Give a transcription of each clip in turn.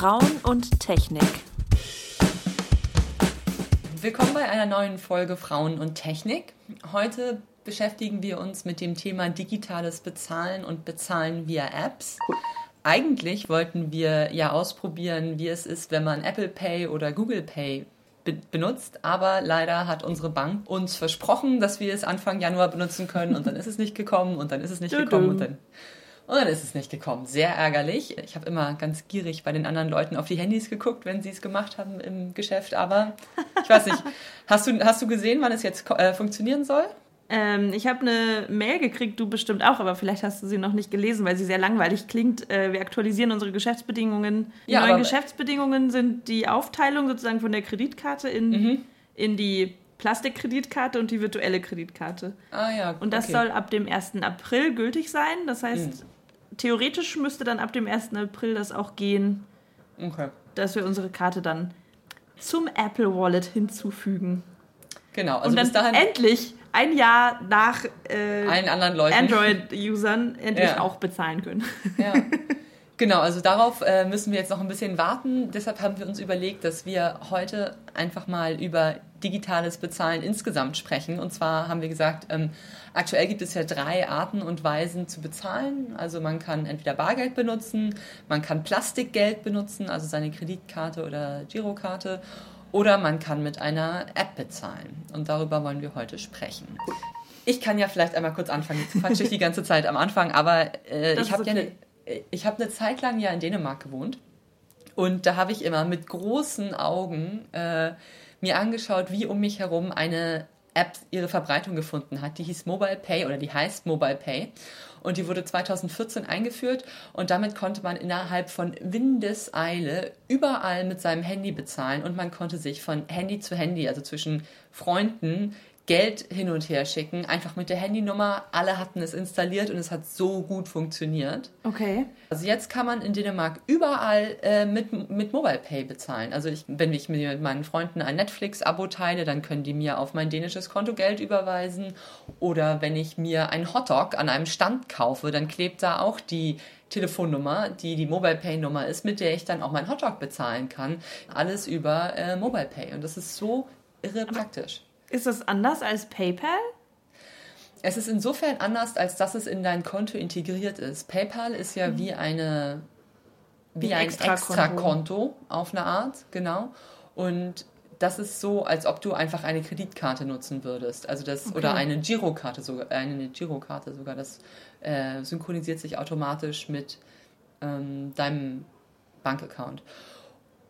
Frauen und Technik. Willkommen bei einer neuen Folge Frauen und Technik. Heute beschäftigen wir uns mit dem Thema digitales Bezahlen und Bezahlen via Apps. Eigentlich wollten wir ja ausprobieren, wie es ist, wenn man Apple Pay oder Google Pay be benutzt, aber leider hat unsere Bank uns versprochen, dass wir es Anfang Januar benutzen können und dann ist es nicht gekommen und dann ist es nicht gekommen und dann und dann ist es nicht gekommen. Sehr ärgerlich. Ich habe immer ganz gierig bei den anderen Leuten auf die Handys geguckt, wenn sie es gemacht haben im Geschäft. Aber ich weiß nicht, hast du, hast du gesehen, wann es jetzt äh, funktionieren soll? Ähm, ich habe eine Mail gekriegt, du bestimmt auch, aber vielleicht hast du sie noch nicht gelesen, weil sie sehr langweilig klingt. Äh, wir aktualisieren unsere Geschäftsbedingungen. Die ja, neuen Geschäftsbedingungen sind die Aufteilung sozusagen von der Kreditkarte in, mhm. in die Plastikkreditkarte und die virtuelle Kreditkarte. Ah ja. Und das okay. soll ab dem 1. April gültig sein. Das heißt, mhm theoretisch müsste dann ab dem 1. April das auch gehen, okay. dass wir unsere Karte dann zum Apple Wallet hinzufügen. Genau, also und dann bis dahin endlich ein Jahr nach äh, allen anderen Leuten Android-Usern endlich ja. auch bezahlen können. Ja. Genau, also darauf äh, müssen wir jetzt noch ein bisschen warten. Deshalb haben wir uns überlegt, dass wir heute einfach mal über digitales Bezahlen insgesamt sprechen. Und zwar haben wir gesagt, ähm, aktuell gibt es ja drei Arten und Weisen zu bezahlen. Also man kann entweder Bargeld benutzen, man kann Plastikgeld benutzen, also seine Kreditkarte oder Girokarte, oder man kann mit einer App bezahlen. Und darüber wollen wir heute sprechen. Ich kann ja vielleicht einmal kurz anfangen. Jetzt quatsche ich die ganze Zeit am Anfang, aber äh, ich habe okay. ja eine ich habe eine Zeit lang ja in Dänemark gewohnt und da habe ich immer mit großen Augen äh, mir angeschaut, wie um mich herum eine App ihre Verbreitung gefunden hat. Die hieß Mobile Pay oder die heißt Mobile Pay und die wurde 2014 eingeführt und damit konnte man innerhalb von Windeseile überall mit seinem Handy bezahlen und man konnte sich von Handy zu Handy, also zwischen Freunden, Geld hin und her schicken, einfach mit der Handynummer. Alle hatten es installiert und es hat so gut funktioniert. Okay. Also jetzt kann man in Dänemark überall äh, mit, mit Mobile Pay bezahlen. Also ich, wenn ich mir mit meinen Freunden ein Netflix-Abo teile, dann können die mir auf mein dänisches Konto Geld überweisen. Oder wenn ich mir einen Hotdog an einem Stand kaufe, dann klebt da auch die Telefonnummer, die die Mobile Pay Nummer ist, mit der ich dann auch meinen Hotdog bezahlen kann. Alles über äh, Mobile Pay. Und das ist so irre praktisch. Ist das anders als PayPal? Es ist insofern anders, als dass es in dein Konto integriert ist. PayPal ist ja mhm. wie eine wie ein, ein Extrakonto Extra auf eine Art, genau. Und das ist so, als ob du einfach eine Kreditkarte nutzen würdest. Also das, okay. oder eine Girokarte sogar, eine Girokarte sogar. Das äh, synchronisiert sich automatisch mit ähm, deinem Bankaccount.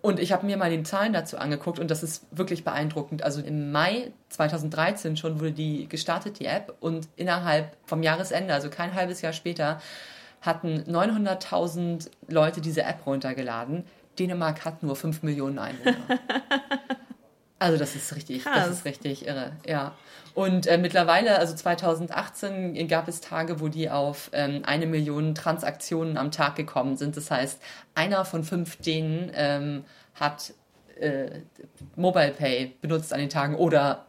Und ich habe mir mal die Zahlen dazu angeguckt und das ist wirklich beeindruckend. Also im Mai 2013 schon wurde die gestartet, die App, und innerhalb vom Jahresende, also kein halbes Jahr später, hatten 900.000 Leute diese App runtergeladen. Dänemark hat nur 5 Millionen Einwohner. Also das ist richtig, Krass. das ist richtig irre, ja. Und äh, mittlerweile, also 2018, gab es Tage, wo die auf ähm, eine Million Transaktionen am Tag gekommen sind. Das heißt, einer von fünf denen ähm, hat äh, Mobile Pay benutzt an den Tagen oder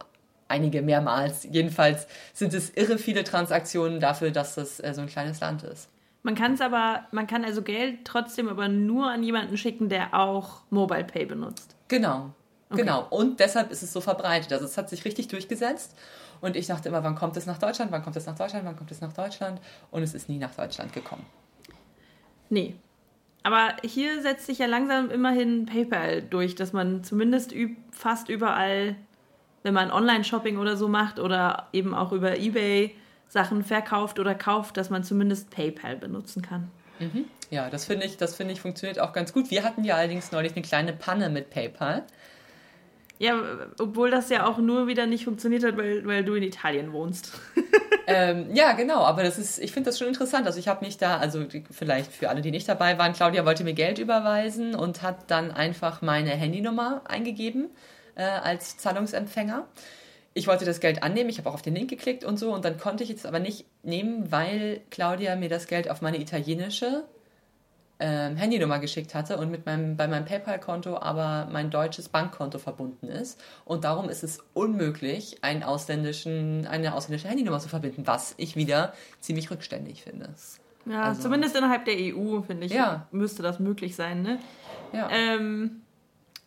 einige mehrmals. Jedenfalls sind es irre viele Transaktionen dafür, dass das äh, so ein kleines Land ist. Man kann es aber, man kann also Geld trotzdem aber nur an jemanden schicken, der auch Mobile Pay benutzt. Genau, Okay. Genau. Und deshalb ist es so verbreitet. Also es hat sich richtig durchgesetzt. Und ich dachte immer, wann kommt es nach Deutschland? Wann kommt es nach Deutschland? Wann kommt es nach Deutschland? Und es ist nie nach Deutschland gekommen. Nee. Aber hier setzt sich ja langsam immerhin PayPal durch, dass man zumindest fast überall, wenn man Online-Shopping oder so macht oder eben auch über eBay Sachen verkauft oder kauft, dass man zumindest PayPal benutzen kann. Mhm. Ja, das finde ich, das finde ich funktioniert auch ganz gut. Wir hatten ja allerdings neulich eine kleine Panne mit PayPal. Ja, obwohl das ja auch nur wieder nicht funktioniert hat, weil, weil du in Italien wohnst. ähm, ja, genau, aber das ist, ich finde das schon interessant. Also ich habe mich da, also vielleicht für alle, die nicht dabei waren, Claudia wollte mir Geld überweisen und hat dann einfach meine Handynummer eingegeben äh, als Zahlungsempfänger. Ich wollte das Geld annehmen, ich habe auch auf den Link geklickt und so und dann konnte ich es aber nicht nehmen, weil Claudia mir das Geld auf meine italienische ähm, Handynummer geschickt hatte und mit meinem, bei meinem PayPal-Konto aber mein deutsches Bankkonto verbunden ist. Und darum ist es unmöglich, einen ausländischen, eine ausländische Handynummer zu verbinden, was ich wieder ziemlich rückständig finde. Ja, also, zumindest innerhalb der EU, finde ich, ja. müsste das möglich sein. Ne? Ja. Ähm,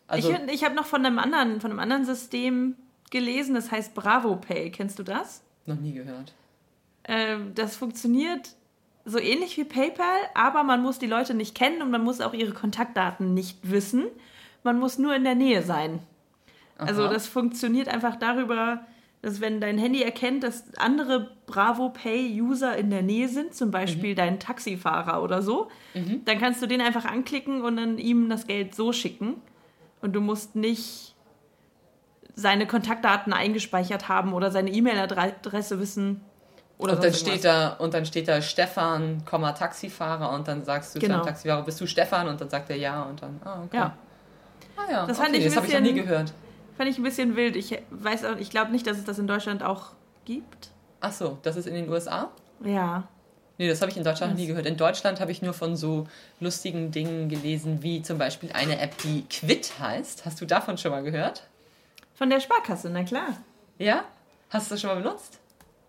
also, ich ich habe noch von einem, anderen, von einem anderen System gelesen, das heißt Bravo Pay. Kennst du das? Noch nie gehört. Ähm, das funktioniert so ähnlich wie PayPal, aber man muss die Leute nicht kennen und man muss auch ihre Kontaktdaten nicht wissen. Man muss nur in der Nähe sein. Also Aha. Also das funktioniert einfach darüber, dass wenn dein Handy erkennt, dass andere Bravo Pay User in der Nähe sind, zum Beispiel mhm. dein Taxifahrer oder so, mhm. dann kannst du den einfach anklicken und dann ihm das Geld so schicken. Und du musst nicht seine Kontaktdaten eingespeichert haben oder seine E-Mail-Adresse wissen. Oder und dann steht da und dann steht da Stefan, Taxifahrer und dann sagst du genau. Taxifahrer, bist du Stefan und dann sagt er ja und dann ah okay. Ja. Ah ja, das, okay, das habe ich noch nie gehört. Fand ich ein bisschen wild. Ich weiß auch, ich glaube nicht, dass es das in Deutschland auch gibt. Ach so, das ist in den USA? Ja. Nee, das habe ich in Deutschland noch nie gehört. In Deutschland habe ich nur von so lustigen Dingen gelesen, wie zum Beispiel eine App, die Quit heißt. Hast du davon schon mal gehört? Von der Sparkasse, na klar. Ja? Hast du das schon mal benutzt?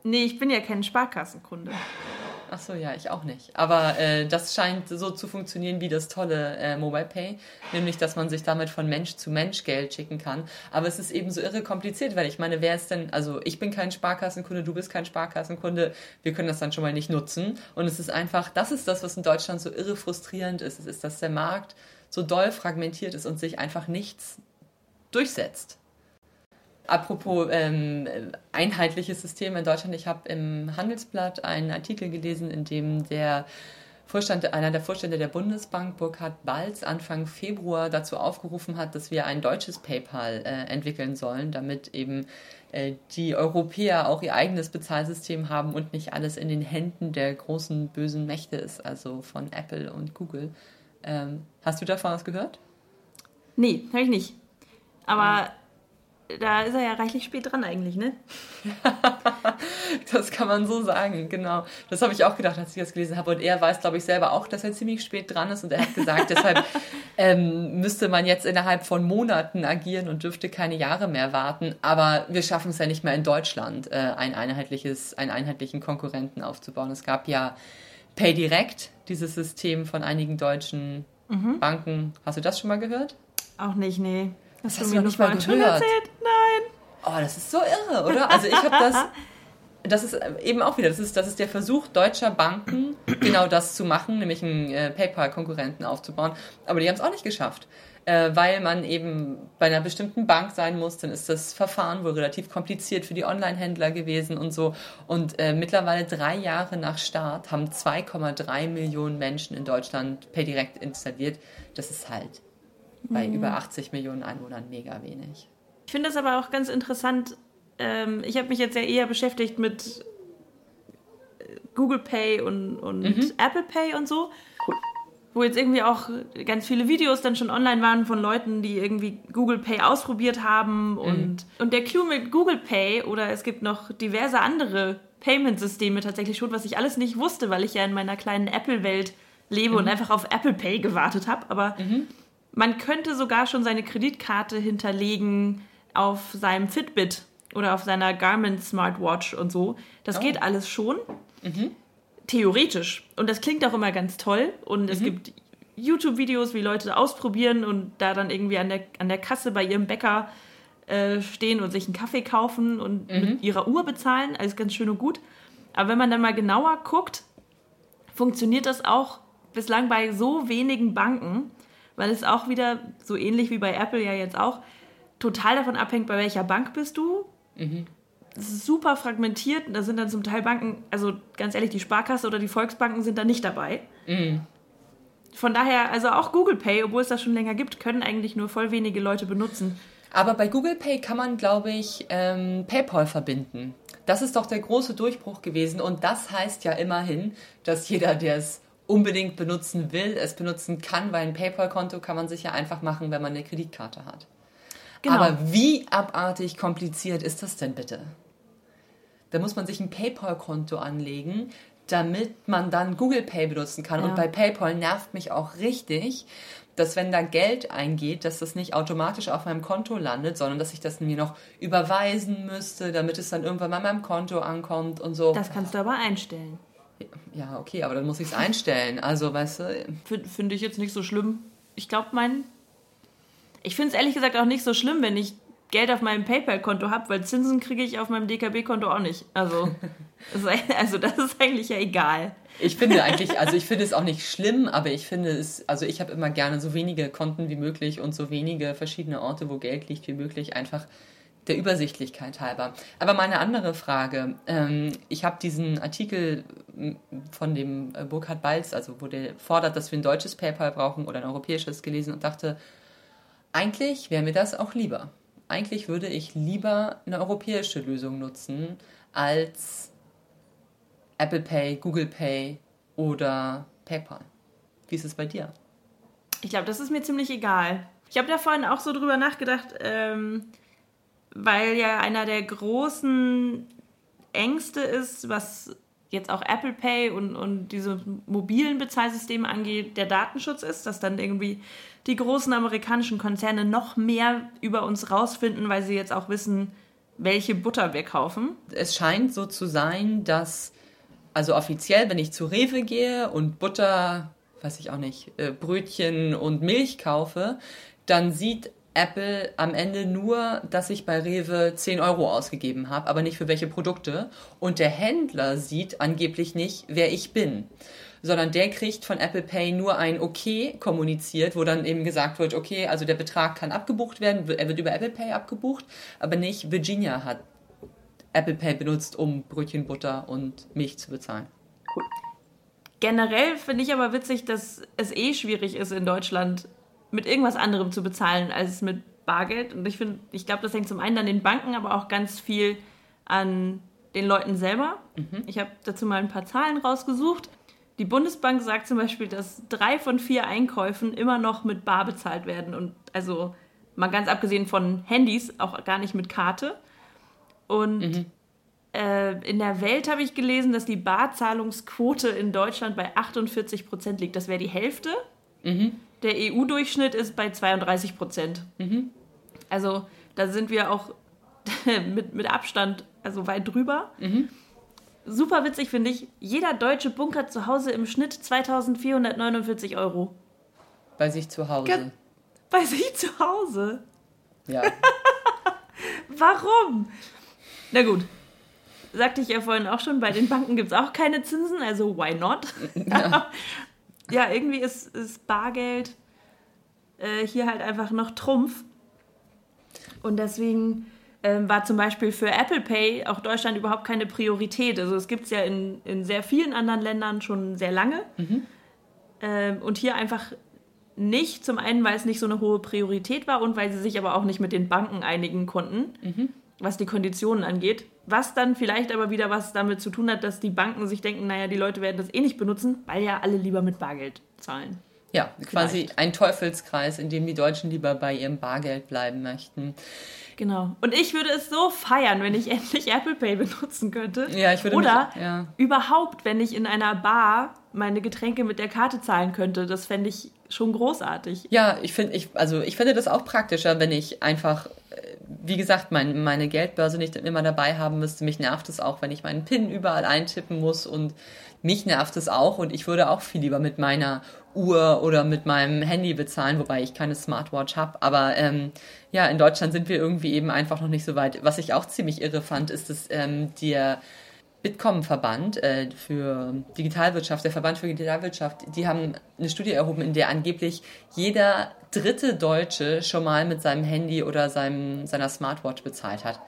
Nee, ich bin ja kein Sparkassenkunde. Ach so, ja, ich auch nicht. Aber äh, das scheint so zu funktionieren wie das tolle äh, Mobile Pay, nämlich, dass man sich damit von Mensch zu Mensch Geld schicken kann. Aber es ist eben so irre kompliziert, weil ich meine, wer ist denn, also ich bin kein Sparkassenkunde, du bist kein Sparkassenkunde, wir können das dann schon mal nicht nutzen. Und es ist einfach, das ist das, was in Deutschland so irre frustrierend ist. Es ist, dass der Markt so doll fragmentiert ist und sich einfach nichts durchsetzt. Apropos ähm, einheitliches System in Deutschland, ich habe im Handelsblatt einen Artikel gelesen, in dem der Vorstand, einer der Vorstände der Bundesbank, Burkhard Balz, Anfang Februar dazu aufgerufen hat, dass wir ein deutsches PayPal äh, entwickeln sollen, damit eben äh, die Europäer auch ihr eigenes Bezahlsystem haben und nicht alles in den Händen der großen bösen Mächte ist, also von Apple und Google. Ähm, hast du davon was gehört? Nee, habe ich nicht. Aber da ist er ja reichlich spät dran eigentlich, ne? das kann man so sagen, genau. Das habe ich auch gedacht, als ich das gelesen habe. Und er weiß, glaube ich, selber auch, dass er ziemlich spät dran ist. Und er hat gesagt, deshalb ähm, müsste man jetzt innerhalb von Monaten agieren und dürfte keine Jahre mehr warten. Aber wir schaffen es ja nicht mehr in Deutschland, äh, ein einheitliches, einen einheitlichen Konkurrenten aufzubauen. Es gab ja PayDirect, dieses System von einigen deutschen mhm. Banken. Hast du das schon mal gehört? Auch nicht, nee. Das hast du mir nicht mal schon erzählt? Nein. Oh, das ist so irre, oder? Also ich habe das, das ist eben auch wieder, das ist, das ist der Versuch deutscher Banken, genau das zu machen, nämlich einen äh, PayPal-Konkurrenten aufzubauen. Aber die haben es auch nicht geschafft. Äh, weil man eben bei einer bestimmten Bank sein muss, dann ist das Verfahren wohl relativ kompliziert für die Online-Händler gewesen und so. Und äh, mittlerweile drei Jahre nach Start haben 2,3 Millionen Menschen in Deutschland PayDirect installiert. Das ist halt bei mhm. über 80 Millionen Einwohnern mega wenig. Ich finde das aber auch ganz interessant. Ähm, ich habe mich jetzt ja eher beschäftigt mit äh, Google Pay und, und mhm. Apple Pay und so. Wo jetzt irgendwie auch ganz viele Videos dann schon online waren von Leuten, die irgendwie Google Pay ausprobiert haben. Mhm. Und, und der Clou mit Google Pay oder es gibt noch diverse andere Payment-Systeme tatsächlich schon, was ich alles nicht wusste, weil ich ja in meiner kleinen Apple-Welt lebe mhm. und einfach auf Apple Pay gewartet habe. Aber mhm. Man könnte sogar schon seine Kreditkarte hinterlegen auf seinem Fitbit oder auf seiner Garmin Smartwatch und so. Das oh. geht alles schon. Mhm. Theoretisch. Und das klingt auch immer ganz toll. Und mhm. es gibt YouTube-Videos, wie Leute ausprobieren und da dann irgendwie an der, an der Kasse bei ihrem Bäcker äh, stehen und sich einen Kaffee kaufen und mhm. mit ihrer Uhr bezahlen. Alles ganz schön und gut. Aber wenn man dann mal genauer guckt, funktioniert das auch bislang bei so wenigen Banken, weil es auch wieder, so ähnlich wie bei Apple ja jetzt auch, total davon abhängt, bei welcher Bank bist du. Mhm. Super fragmentiert. Da sind dann zum Teil Banken, also ganz ehrlich, die Sparkasse oder die Volksbanken sind da nicht dabei. Mhm. Von daher, also auch Google Pay, obwohl es das schon länger gibt, können eigentlich nur voll wenige Leute benutzen. Aber bei Google Pay kann man, glaube ich, ähm, PayPal verbinden. Das ist doch der große Durchbruch gewesen. Und das heißt ja immerhin, dass jeder, der es unbedingt benutzen will, es benutzen kann, weil ein PayPal-Konto kann man sich ja einfach machen, wenn man eine Kreditkarte hat. Genau. Aber wie abartig kompliziert ist das denn bitte? Da muss man sich ein PayPal-Konto anlegen, damit man dann Google Pay benutzen kann. Ja. Und bei PayPal nervt mich auch richtig, dass wenn da Geld eingeht, dass das nicht automatisch auf meinem Konto landet, sondern dass ich das mir noch überweisen müsste, damit es dann irgendwann mal meinem Konto ankommt und so. Das kannst du aber einstellen. Ja, okay, aber dann muss ich es einstellen. Also, weißt du. Finde ich jetzt nicht so schlimm. Ich glaube, mein. Ich finde es ehrlich gesagt auch nicht so schlimm, wenn ich Geld auf meinem PayPal-Konto habe, weil Zinsen kriege ich auf meinem DKB-Konto auch nicht. Also, also das ist eigentlich ja egal. Ich finde eigentlich, also ich finde es auch nicht schlimm, aber ich finde es, also ich habe immer gerne so wenige Konten wie möglich und so wenige verschiedene Orte, wo Geld liegt wie möglich, einfach der Übersichtlichkeit halber. Aber meine andere Frage, ähm, ich habe diesen Artikel von dem äh, Burkhard Balz, also wo der fordert, dass wir ein deutsches PayPal brauchen oder ein europäisches gelesen und dachte, eigentlich wäre mir das auch lieber. Eigentlich würde ich lieber eine europäische Lösung nutzen als Apple Pay, Google Pay oder PayPal. Wie ist es bei dir? Ich glaube, das ist mir ziemlich egal. Ich habe da vorhin auch so drüber nachgedacht, ähm, weil ja einer der großen Ängste ist, was jetzt auch Apple Pay und, und diese mobilen Bezahlsysteme angeht, der Datenschutz ist, dass dann irgendwie die großen amerikanischen Konzerne noch mehr über uns rausfinden, weil sie jetzt auch wissen, welche Butter wir kaufen. Es scheint so zu sein, dass, also offiziell, wenn ich zu Rewe gehe und Butter, weiß ich auch nicht, äh, Brötchen und Milch kaufe, dann sieht Apple am Ende nur, dass ich bei Rewe 10 Euro ausgegeben habe, aber nicht für welche Produkte. Und der Händler sieht angeblich nicht, wer ich bin. Sondern der kriegt von Apple Pay nur ein Okay kommuniziert, wo dann eben gesagt wird, okay, also der Betrag kann abgebucht werden, er wird über Apple Pay abgebucht, aber nicht Virginia hat Apple Pay benutzt, um Brötchen, Butter und Milch zu bezahlen. Cool. Generell finde ich aber witzig, dass es eh schwierig ist in Deutschland mit irgendwas anderem zu bezahlen als mit Bargeld. Und ich finde, ich glaube, das hängt zum einen an den Banken, aber auch ganz viel an den Leuten selber. Mhm. Ich habe dazu mal ein paar Zahlen rausgesucht. Die Bundesbank sagt zum Beispiel, dass drei von vier Einkäufen immer noch mit Bar bezahlt werden. Und also mal ganz abgesehen von Handys, auch gar nicht mit Karte. Und mhm. äh, in der Welt habe ich gelesen, dass die Barzahlungsquote in Deutschland bei 48 Prozent liegt. Das wäre die Hälfte. Mhm. Der EU-Durchschnitt ist bei 32 Prozent. Mhm. Also da sind wir auch mit, mit Abstand also weit drüber. Mhm. Super witzig finde ich, jeder Deutsche bunkert zu Hause im Schnitt 2449 Euro. Bei sich zu Hause. Ge bei sich zu Hause? Ja. Warum? Na gut. Sagte ich ja vorhin auch schon, bei den Banken gibt es auch keine Zinsen, also why not? Ja. ja, irgendwie ist, ist Bargeld äh, hier halt einfach noch Trumpf. Und deswegen ähm, war zum Beispiel für Apple Pay auch Deutschland überhaupt keine Priorität. Also es gibt es ja in, in sehr vielen anderen Ländern schon sehr lange. Mhm. Ähm, und hier einfach nicht. Zum einen, weil es nicht so eine hohe Priorität war und weil sie sich aber auch nicht mit den Banken einigen konnten, mhm. Was die Konditionen angeht. Was dann vielleicht aber wieder was damit zu tun hat, dass die Banken sich denken, naja, die Leute werden das eh nicht benutzen, weil ja alle lieber mit Bargeld zahlen. Ja, quasi Vielleicht. ein Teufelskreis, in dem die Deutschen lieber bei ihrem Bargeld bleiben möchten. Genau. Und ich würde es so feiern, wenn ich endlich Apple Pay benutzen könnte. Ja, ich würde Oder mich, ja. überhaupt, wenn ich in einer Bar meine Getränke mit der Karte zahlen könnte. Das fände ich schon großartig. Ja, ich finde, ich, also ich finde das auch praktischer, wenn ich einfach, wie gesagt, mein, meine Geldbörse nicht immer dabei haben müsste. Mich nervt es auch, wenn ich meinen PIN überall eintippen muss und mich nervt es auch und ich würde auch viel lieber mit meiner Uhr oder mit meinem Handy bezahlen, wobei ich keine Smartwatch habe. Aber ähm, ja, in Deutschland sind wir irgendwie eben einfach noch nicht so weit. Was ich auch ziemlich irre fand, ist, dass ähm, der Bitkom-Verband äh, für Digitalwirtschaft, der Verband für Digitalwirtschaft, die haben eine Studie erhoben, in der angeblich jeder dritte Deutsche schon mal mit seinem Handy oder seinem, seiner Smartwatch bezahlt hat.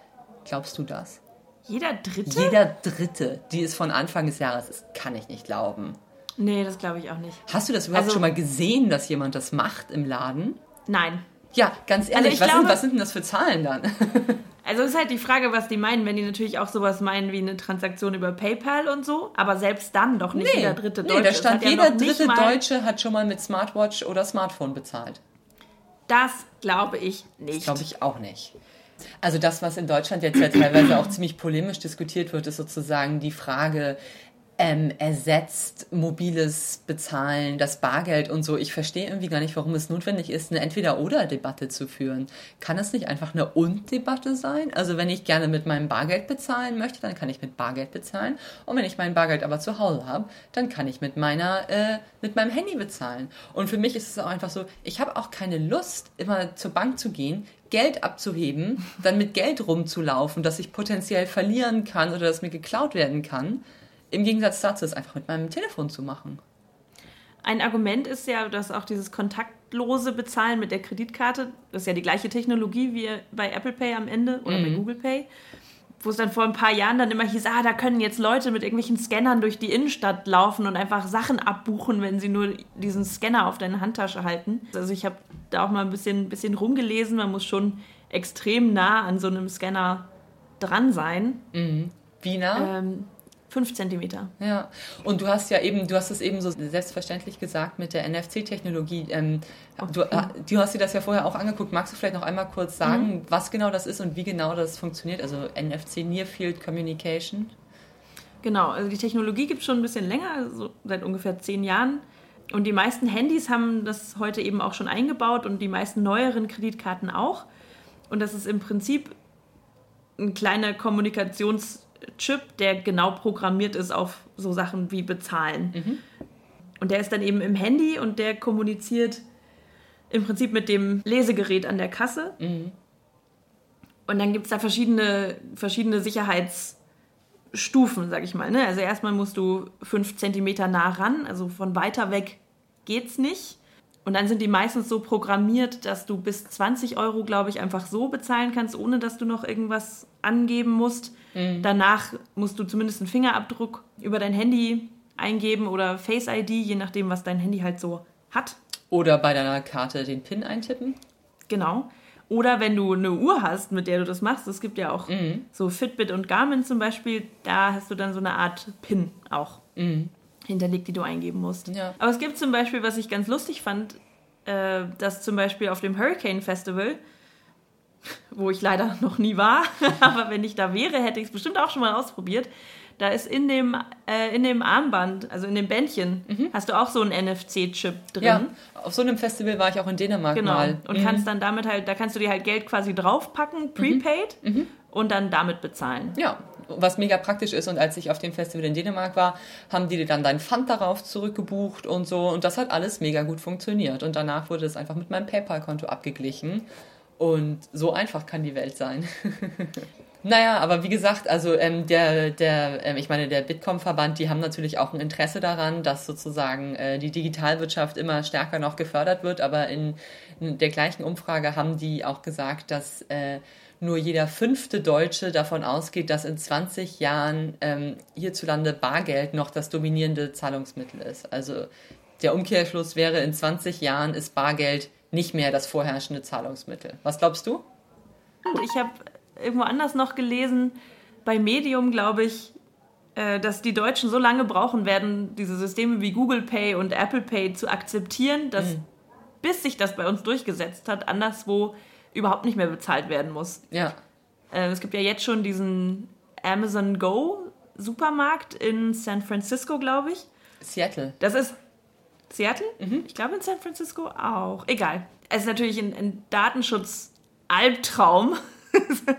Glaubst du das? Jeder Dritte? Jeder Dritte, die es von Anfang des Jahres ist, kann ich nicht glauben. Nee, das glaube ich auch nicht. Hast du das überhaupt also, schon mal gesehen, dass jemand das macht im Laden? Nein. Ja, ganz ehrlich, also was, glaube, sind, was sind denn das für Zahlen dann? also ist halt die Frage, was die meinen, wenn die natürlich auch sowas meinen wie eine Transaktion über PayPal und so, aber selbst dann doch nicht nee, jeder dritte Deutsche. Nee, da stand, jeder ja dritte Deutsche hat schon mal mit Smartwatch oder Smartphone bezahlt. Das glaube ich nicht. Das glaube ich auch nicht. Also das, was in Deutschland jetzt ja teilweise auch ziemlich polemisch diskutiert wird, ist sozusagen die Frage, ähm, ersetzt mobiles Bezahlen, das Bargeld und so. Ich verstehe irgendwie gar nicht, warum es notwendig ist, eine Entweder-Oder-Debatte zu führen. Kann es nicht einfach eine Und-Debatte sein? Also wenn ich gerne mit meinem Bargeld bezahlen möchte, dann kann ich mit Bargeld bezahlen. Und wenn ich mein Bargeld aber zu Hause habe, dann kann ich mit meiner, äh, mit meinem Handy bezahlen. Und für mich ist es auch einfach so, ich habe auch keine Lust, immer zur Bank zu gehen, Geld abzuheben, dann mit Geld rumzulaufen, das ich potenziell verlieren kann oder das mir geklaut werden kann im Gegensatz dazu, es einfach mit meinem Telefon zu machen. Ein Argument ist ja, dass auch dieses kontaktlose Bezahlen mit der Kreditkarte, das ist ja die gleiche Technologie wie bei Apple Pay am Ende oder mhm. bei Google Pay, wo es dann vor ein paar Jahren dann immer hieß, ah, da können jetzt Leute mit irgendwelchen Scannern durch die Innenstadt laufen und einfach Sachen abbuchen, wenn sie nur diesen Scanner auf deine Handtasche halten. Also ich habe da auch mal ein bisschen, bisschen rumgelesen, man muss schon extrem nah an so einem Scanner dran sein. Mhm. Wie nah? Ähm, Fünf Zentimeter. Ja, und du hast ja eben, du hast es eben so selbstverständlich gesagt mit der NFC-Technologie. Ähm, du, äh, du, hast dir das ja vorher auch angeguckt. Magst du vielleicht noch einmal kurz sagen, mhm. was genau das ist und wie genau das funktioniert? Also NFC, Near Field Communication. Genau, also die Technologie gibt es schon ein bisschen länger, also seit ungefähr zehn Jahren. Und die meisten Handys haben das heute eben auch schon eingebaut und die meisten neueren Kreditkarten auch. Und das ist im Prinzip ein kleiner Kommunikations- Chip, der genau programmiert ist auf so Sachen wie Bezahlen. Mhm. Und der ist dann eben im Handy und der kommuniziert im Prinzip mit dem Lesegerät an der Kasse. Mhm. Und dann gibt es da verschiedene, verschiedene Sicherheitsstufen, sag ich mal. Ne? Also erstmal musst du fünf Zentimeter nah ran, also von weiter weg geht's nicht. Und dann sind die meistens so programmiert, dass du bis 20 Euro, glaube ich, einfach so bezahlen kannst, ohne dass du noch irgendwas angeben musst. Mhm. Danach musst du zumindest einen Fingerabdruck über dein Handy eingeben oder Face ID, je nachdem, was dein Handy halt so hat. Oder bei deiner Karte den PIN eintippen. Genau. Oder wenn du eine Uhr hast, mit der du das machst, es gibt ja auch mhm. so Fitbit und Garmin zum Beispiel, da hast du dann so eine Art PIN auch mhm. Hinterlegt, die du eingeben musst. Ja. Aber es gibt zum Beispiel, was ich ganz lustig fand, äh, dass zum Beispiel auf dem Hurricane Festival wo ich leider noch nie war, aber wenn ich da wäre, hätte ich es bestimmt auch schon mal ausprobiert. Da ist in dem, äh, in dem Armband, also in dem Bändchen, mhm. hast du auch so einen NFC-Chip drin. Ja, auf so einem Festival war ich auch in Dänemark genau. mal. Und mhm. kannst dann damit halt, da kannst du dir halt Geld quasi draufpacken, mhm. prepaid, mhm. und dann damit bezahlen. Ja, was mega praktisch ist. Und als ich auf dem Festival in Dänemark war, haben die dir dann dein Pfand darauf zurückgebucht und so. Und das hat alles mega gut funktioniert. Und danach wurde es einfach mit meinem PayPal-Konto abgeglichen. Und so einfach kann die Welt sein. naja, aber wie gesagt, also ähm, der, der, ähm, ich meine, der Bitkom-Verband, die haben natürlich auch ein Interesse daran, dass sozusagen äh, die Digitalwirtschaft immer stärker noch gefördert wird. Aber in, in der gleichen Umfrage haben die auch gesagt, dass äh, nur jeder fünfte Deutsche davon ausgeht, dass in 20 Jahren ähm, hierzulande Bargeld noch das dominierende Zahlungsmittel ist. Also der Umkehrschluss wäre, in 20 Jahren ist Bargeld nicht mehr das vorherrschende Zahlungsmittel. Was glaubst du? Ich habe irgendwo anders noch gelesen, bei Medium glaube ich, äh, dass die Deutschen so lange brauchen werden, diese Systeme wie Google Pay und Apple Pay zu akzeptieren, dass mhm. bis sich das bei uns durchgesetzt hat, anderswo überhaupt nicht mehr bezahlt werden muss. Ja. Äh, es gibt ja jetzt schon diesen Amazon Go Supermarkt in San Francisco, glaube ich. Seattle. Das ist Seattle? Mhm. Ich glaube in San Francisco auch. Egal. Es ist natürlich ein, ein Datenschutz-Albtraum,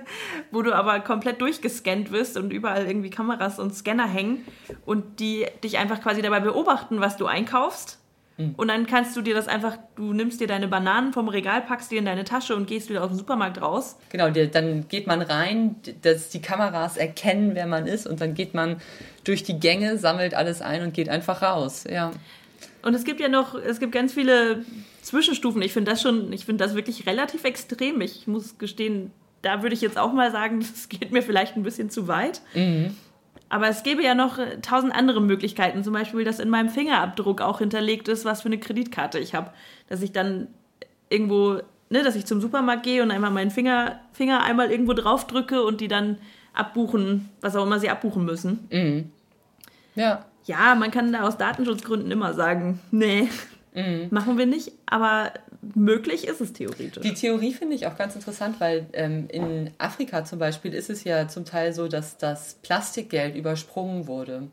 wo du aber komplett durchgescannt wirst und überall irgendwie Kameras und Scanner hängen und die dich einfach quasi dabei beobachten, was du einkaufst. Mhm. Und dann kannst du dir das einfach, du nimmst dir deine Bananen vom Regal, packst die in deine Tasche und gehst wieder aus dem Supermarkt raus. Genau, dann geht man rein, dass die Kameras erkennen, wer man ist und dann geht man durch die Gänge, sammelt alles ein und geht einfach raus. Ja. Und es gibt ja noch, es gibt ganz viele Zwischenstufen. Ich finde das schon, ich finde das wirklich relativ extrem. Ich muss gestehen, da würde ich jetzt auch mal sagen, das geht mir vielleicht ein bisschen zu weit. Mhm. Aber es gäbe ja noch äh, tausend andere Möglichkeiten. Zum Beispiel, dass in meinem Fingerabdruck auch hinterlegt ist, was für eine Kreditkarte ich habe. Dass ich dann irgendwo, ne, dass ich zum Supermarkt gehe und einmal meinen Finger, Finger einmal irgendwo drauf drücke und die dann abbuchen, was auch immer sie abbuchen müssen. Mhm. Ja ja, man kann da aus Datenschutzgründen immer sagen, nee. Mhm. Machen wir nicht, aber möglich ist es theoretisch. Die Theorie finde ich auch ganz interessant, weil ähm, in Afrika zum Beispiel ist es ja zum Teil so, dass das Plastikgeld übersprungen wurde.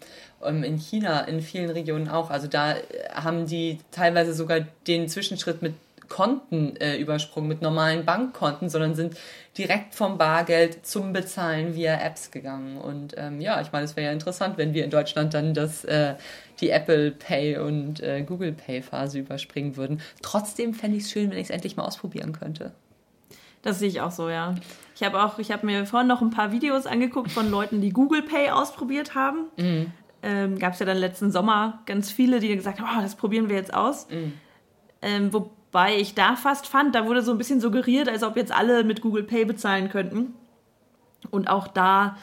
Ähm, in China, in vielen Regionen auch. Also da äh, haben die teilweise sogar den Zwischenschritt mit Konten äh, übersprungen, mit normalen Bankkonten, sondern sind direkt vom Bargeld zum Bezahlen via Apps gegangen. Und ähm, ja, ich meine, es wäre ja interessant, wenn wir in Deutschland dann das, äh, die Apple Pay und äh, Google Pay Phase überspringen würden. Trotzdem fände ich es schön, wenn ich es endlich mal ausprobieren könnte. Das sehe ich auch so, ja. Ich habe auch, ich habe mir vorhin noch ein paar Videos angeguckt von Leuten, die Google Pay ausprobiert haben. Mhm. Ähm, Gab es ja dann letzten Sommer ganz viele, die gesagt haben, oh, das probieren wir jetzt aus. Mhm. Ähm, wo, Wobei ich da fast fand, da wurde so ein bisschen suggeriert, als ob jetzt alle mit Google Pay bezahlen könnten. Und auch da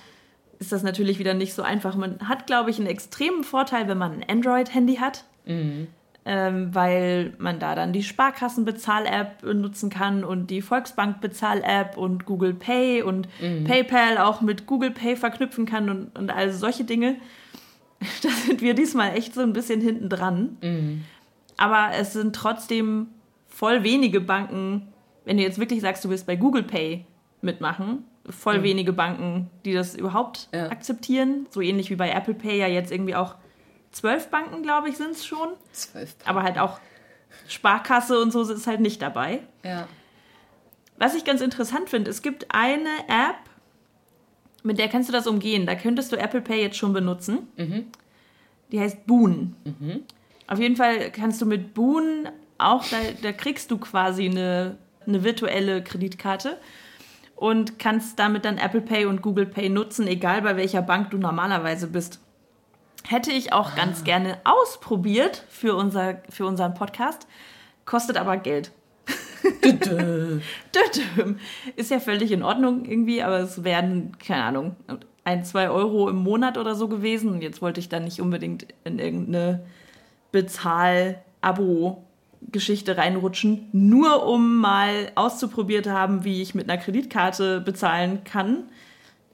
ist das natürlich wieder nicht so einfach. Man hat, glaube ich, einen extremen Vorteil, wenn man ein Android-Handy hat. Mhm. Ähm, weil man da dann die Sparkassenbezahl-App nutzen kann und die Volksbank-Bezahl-App und Google Pay und mhm. PayPal auch mit Google Pay verknüpfen kann und, und all solche Dinge. Da sind wir diesmal echt so ein bisschen hinten dran. Mhm. Aber es sind trotzdem voll wenige Banken, wenn du jetzt wirklich sagst, du willst bei Google Pay mitmachen, voll mhm. wenige Banken, die das überhaupt ja. akzeptieren. So ähnlich wie bei Apple Pay ja jetzt irgendwie auch zwölf Banken, glaube ich, sind es schon. Zwölf. Aber halt auch Sparkasse und so ist halt nicht dabei. Ja. Was ich ganz interessant finde, es gibt eine App, mit der kannst du das umgehen. Da könntest du Apple Pay jetzt schon benutzen. Mhm. Die heißt Boon. Mhm. Auf jeden Fall kannst du mit Boon auch, da, da kriegst du quasi eine, eine virtuelle Kreditkarte und kannst damit dann Apple Pay und Google Pay nutzen, egal bei welcher Bank du normalerweise bist. Hätte ich auch ah. ganz gerne ausprobiert für, unser, für unseren Podcast, kostet aber Geld. Ist ja völlig in Ordnung irgendwie, aber es werden, keine Ahnung, ein, zwei Euro im Monat oder so gewesen. Und jetzt wollte ich dann nicht unbedingt in irgendeine Bezahl-Abo Geschichte reinrutschen, nur um mal auszuprobiert haben, wie ich mit einer Kreditkarte bezahlen kann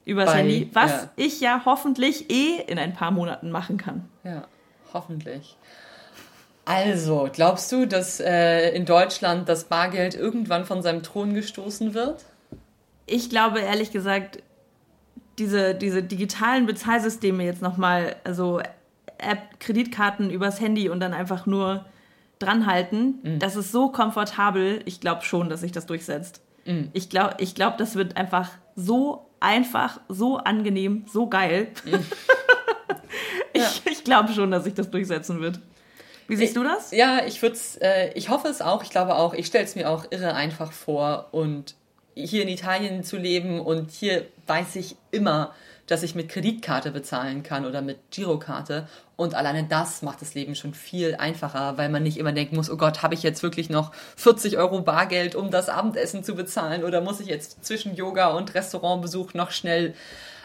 übers Bei, Handy, was ja. ich ja hoffentlich eh in ein paar Monaten machen kann. Ja, hoffentlich. Also, glaubst du, dass äh, in Deutschland das Bargeld irgendwann von seinem Thron gestoßen wird? Ich glaube ehrlich gesagt, diese, diese digitalen Bezahlsysteme jetzt nochmal, also App, Kreditkarten übers Handy und dann einfach nur dranhalten. Mhm. Das ist so komfortabel. Ich glaube schon, dass sich das durchsetzt. Mhm. Ich glaube, ich glaub, das wird einfach so einfach, so angenehm, so geil. Mhm. ich, ja. ich glaube schon, dass sich das durchsetzen wird. Wie siehst ich, du das? Ja, ich würde äh, ich hoffe es auch. Ich glaube auch, ich stelle es mir auch irre einfach vor und hier in Italien zu leben und hier weiß ich immer, dass ich mit Kreditkarte bezahlen kann oder mit Girokarte. Und alleine das macht das Leben schon viel einfacher, weil man nicht immer denken muss, oh Gott, habe ich jetzt wirklich noch 40 Euro Bargeld, um das Abendessen zu bezahlen? Oder muss ich jetzt zwischen Yoga und Restaurantbesuch noch schnell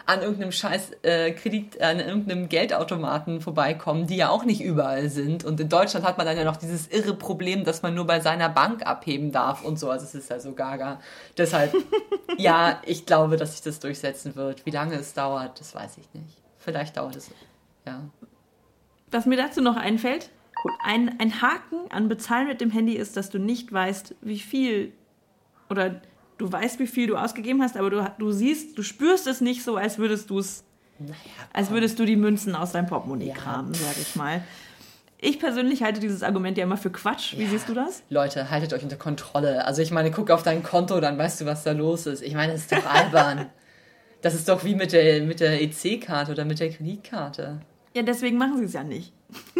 an irgendeinem scheiß äh, Kredit, an irgendeinem Geldautomaten vorbeikommen, die ja auch nicht überall sind. Und in Deutschland hat man dann ja noch dieses irre Problem, dass man nur bei seiner Bank abheben darf und so. Also es ist ja so gaga. Deshalb, ja, ich glaube, dass sich das durchsetzen wird. Wie lange es dauert, das weiß ich nicht. Vielleicht dauert es, ja. Was mir dazu noch einfällt, ein, ein Haken an Bezahlen mit dem Handy ist, dass du nicht weißt, wie viel oder du weißt, wie viel du ausgegeben hast, aber du, du siehst, du spürst es nicht so, als würdest du es, naja, als würdest du die Münzen aus deinem Portemonnaie ja. kramen, sag ich mal. Ich persönlich halte dieses Argument ja immer für Quatsch. Wie ja. siehst du das? Leute, haltet euch unter Kontrolle. Also ich meine, guck auf dein Konto, dann weißt du, was da los ist. Ich meine, das ist doch albern. das ist doch wie mit der, mit der EC-Karte oder mit der Kreditkarte. Ja, deswegen machen sie es ja nicht.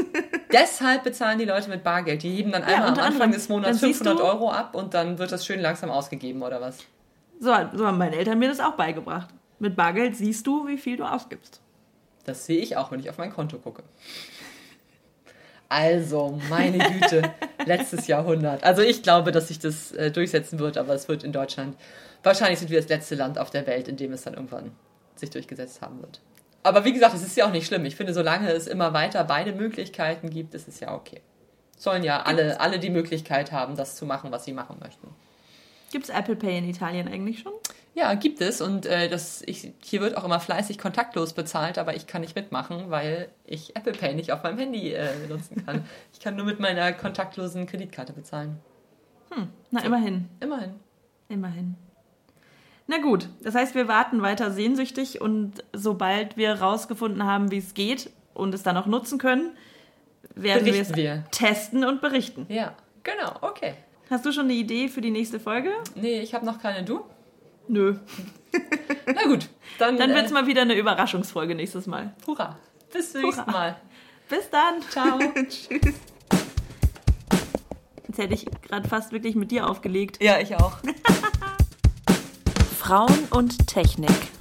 Deshalb bezahlen die Leute mit Bargeld. Die heben dann ja, einmal am Anfang des Monats 500 Euro ab und dann wird das schön langsam ausgegeben, oder was? So, so haben meine Eltern mir das auch beigebracht. Mit Bargeld siehst du, wie viel du ausgibst. Das sehe ich auch, wenn ich auf mein Konto gucke. Also, meine Güte, letztes Jahrhundert. Also ich glaube, dass sich das äh, durchsetzen wird, aber es wird in Deutschland, wahrscheinlich sind wir das letzte Land auf der Welt, in dem es dann irgendwann sich durchgesetzt haben wird. Aber wie gesagt, es ist ja auch nicht schlimm. Ich finde, solange es immer weiter beide Möglichkeiten gibt, ist es ja okay. Sollen ja alle, alle die Möglichkeit haben, das zu machen, was sie machen möchten. Gibt es Apple Pay in Italien eigentlich schon? Ja, gibt es. Und äh, das, ich, hier wird auch immer fleißig kontaktlos bezahlt, aber ich kann nicht mitmachen, weil ich Apple Pay nicht auf meinem Handy äh, nutzen kann. ich kann nur mit meiner kontaktlosen Kreditkarte bezahlen. Hm, na so. immerhin. Immerhin. Immerhin. Na gut, das heißt, wir warten weiter sehnsüchtig und sobald wir rausgefunden haben, wie es geht und es dann auch nutzen können, werden wir es wir. testen und berichten. Ja, genau, okay. Hast du schon eine Idee für die nächste Folge? Nee, ich habe noch keine. Du? Nö. Na gut, dann. Dann wird es äh, mal wieder eine Überraschungsfolge nächstes Mal. Hurra. Bis zum nächsten Mal. Bis dann. Ciao. Tschüss. Jetzt hätte ich gerade fast wirklich mit dir aufgelegt. Ja, ich auch. Frauen und Technik.